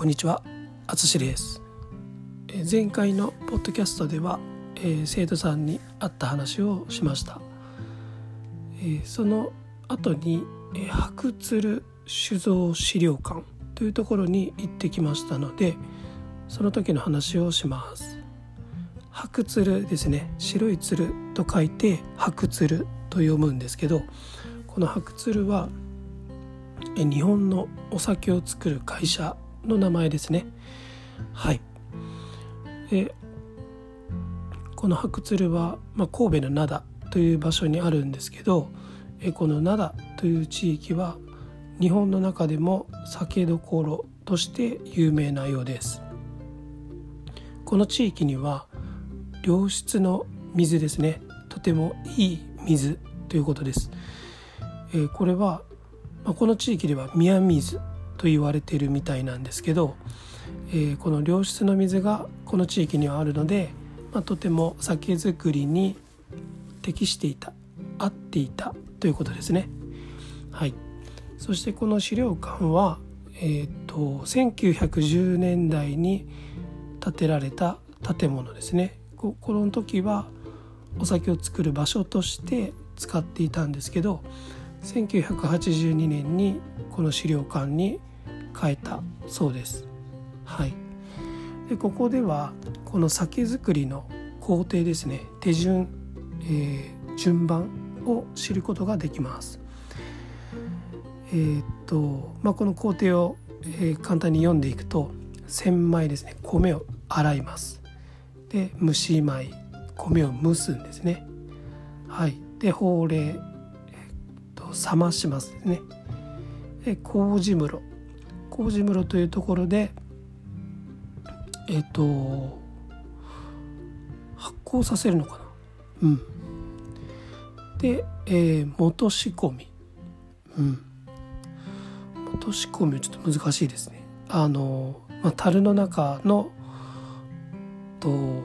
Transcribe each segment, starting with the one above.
こんにちは、あつしです。前回のポッドキャストでは、えー生徒さんに会った話をしました。えーその後に、えー白鶴酒造資料館というところに行ってきましたので、その時の話をします。白鶴ですね、白い鶴と書いて白鶴と読むんですけど、この白鶴は日本のお酒を作る会社の名前ですね。はい。でこの白鶴は、まあ、神戸の灘という場所にあるんですけどえこの灘という地域は日本の中でも酒どころとして有名なようです。この地域には良質の水ですね。とてもいい水ということです、えこれはまこの地域では宮水と言われているみたいなんですけど、えーこの良質の水がこの地域にはあるので、まあ、とても酒造りに適していた合っていたということですね。はい、そしてこの資料館は、えー、と1910年代に建てられた建物ですね。ここの時はお酒を作る場所として使っていたんですけど1982年にこの資料館に変えたそうです。はい、でここではこの酒造りの工程ですね手順、えー順番を知ることができます。えーっとまあ、この工程を、えー簡単に読んでいくと千枚ですね米を洗います。で蒸し米米を蒸すんですね。はい、で法令、えーっと冷ましますね。で麹室麹室というところでえっ、と発酵させるのかな？うん。で、えー元仕込み。うん。元仕込みはちょっと難しいですね。あの、まあ、樽の中のと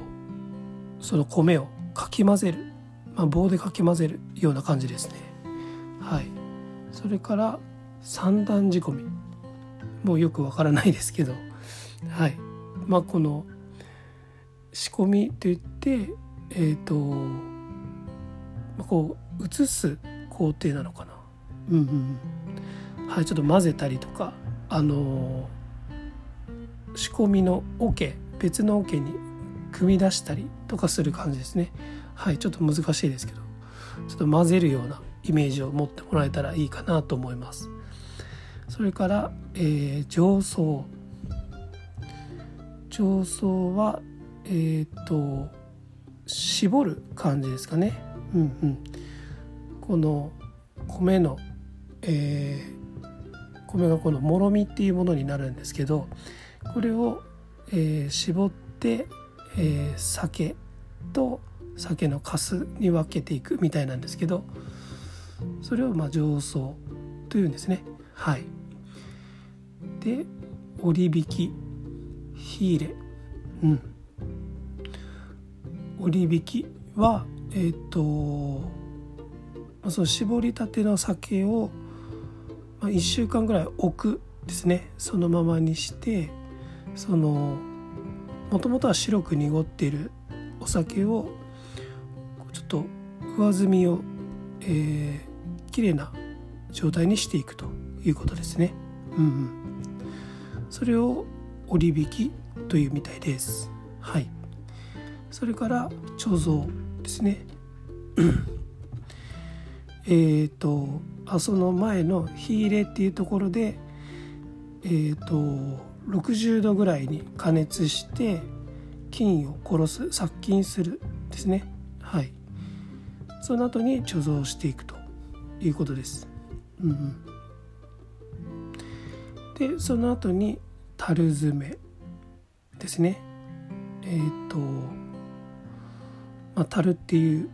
その米をかき混ぜる、まあ、棒でかき混ぜるような感じですね。はい。それから三段仕込み。もうよくわからないですけど。はい。まあこの仕込みといってえっ、と、まあ、こう移す工程なのかな。うんうんうん。はいちょっと混ぜたりとかあの仕込みの桶別の桶に組み出したりとかする感じですね。はいちょっと難しいですけどちょっと混ぜるようなイメージを持ってもらえたらいいかなと思いますそれから、えー、上層。上層はえっ、と絞る感じですかね。うんうん。この米の、えー米がこのもろみっていうものになるんですけどこれを、えー絞って、えー酒と酒のかすに分けていくみたいなんですけどそれをまあ上層というんですね。はい。で折り引き火入れ。うん。折り引きはえっ、とまあその絞りたての酒を、まあ、1週間ぐらい置くですね。そのままにしてそのもともとは白く濁っているお酒をちょっと上澄みを、えー、綺麗な状態にしていくと。いうことですね。うんうん、それを折り引きというみたいです。はい。それから貯蔵ですね。えっとあその前の火入れっていうところでえっ、と60度ぐらいに加熱して菌を殺す殺菌するですね。はい。その後に貯蔵していくということです。うんうん、でその後に樽詰めですね。えっ、と、まあ、樽っていう、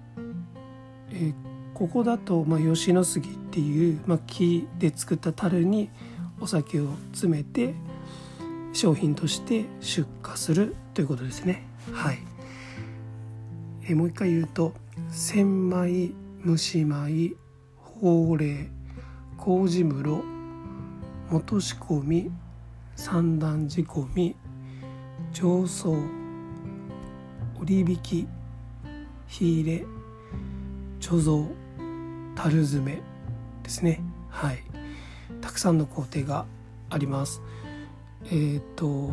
えーここだと、まあ、吉野杉っていう、まあ、木で作った樽にお酒を詰めて商品として出荷するということですね。はい。えーもう一回言うと千枚蒸し米法令麹室元仕込み三段仕込み上層折引き火入れ貯蔵樽詰めですね。はい。たくさんの工程があります。えっ、ー、と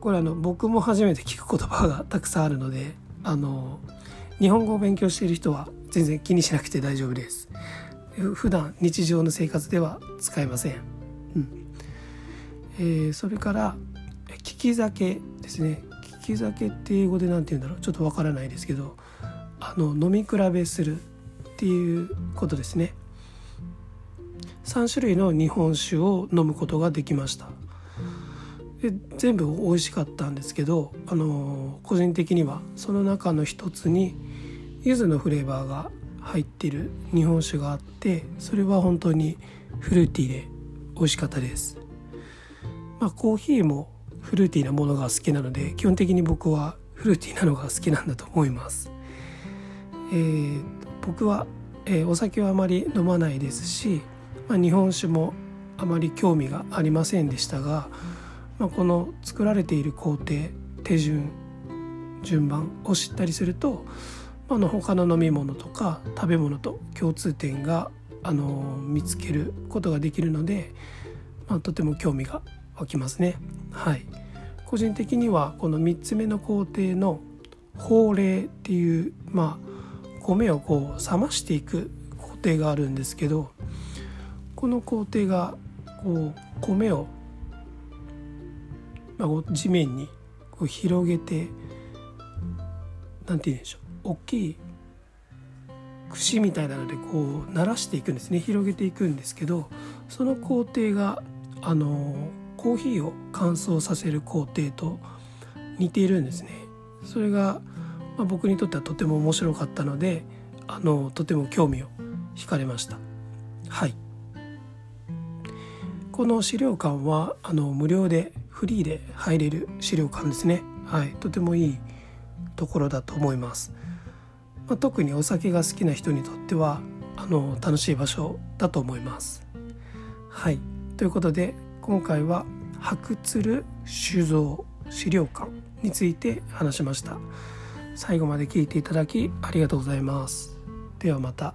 これあの僕も初めて聞く言葉がたくさんあるのであの日本語を勉強している人は全然気にしなくて大丈夫です。普段日常の生活では使えません、うん。えー、それから利き酒ですね。利き酒って英語で何て言うんだろう？ちょっとわからないですけどあの飲み比べするっていうことですね。3種類の日本酒を飲むことができました。で全部美味しかったんですけど、あの個人的にはその中の一つに柚子のフレーバーが入ってる日本酒があってそれは本当にフルーティーで美味しかったです、まあ、コーヒーもフルーティーなものが好きなので基本的に僕はフルーティーなのが好きなんだと思います、えー、僕は、えー、お酒はあまり飲まないですし、まあ、日本酒もあまり興味がありませんでしたが、まあ、この作られている工程手順順番を知ったりするとあの他の飲み物とか食べ物と共通点があの見つけることができるので、まあ、とても興味が湧きますね。はい、個人的にはこの3つ目の工程の法令っていう、まあ、米をこう冷ましていく工程があるんですけどこの工程がこう米を、まあ、地面にこう広げて何て言うんでしょう大きい串みたいなのでこう鳴らしていくんですね。広げていくんですけどその工程があのコーヒーを乾燥させる工程と似ているんですね。それが、まあ、僕にとってはとても面白かったのであのとても興味を惹かれました。はい。この資料館はあの無料でフリーで入れる資料館ですね。はい。とてもいいところだと思います。まあ、特にお酒が好きな人にとってはあの楽しい場所だと思います。はいということで今回は白鶴酒造資料館について話しました。最後まで聞いていただきありがとうございます。ではまた。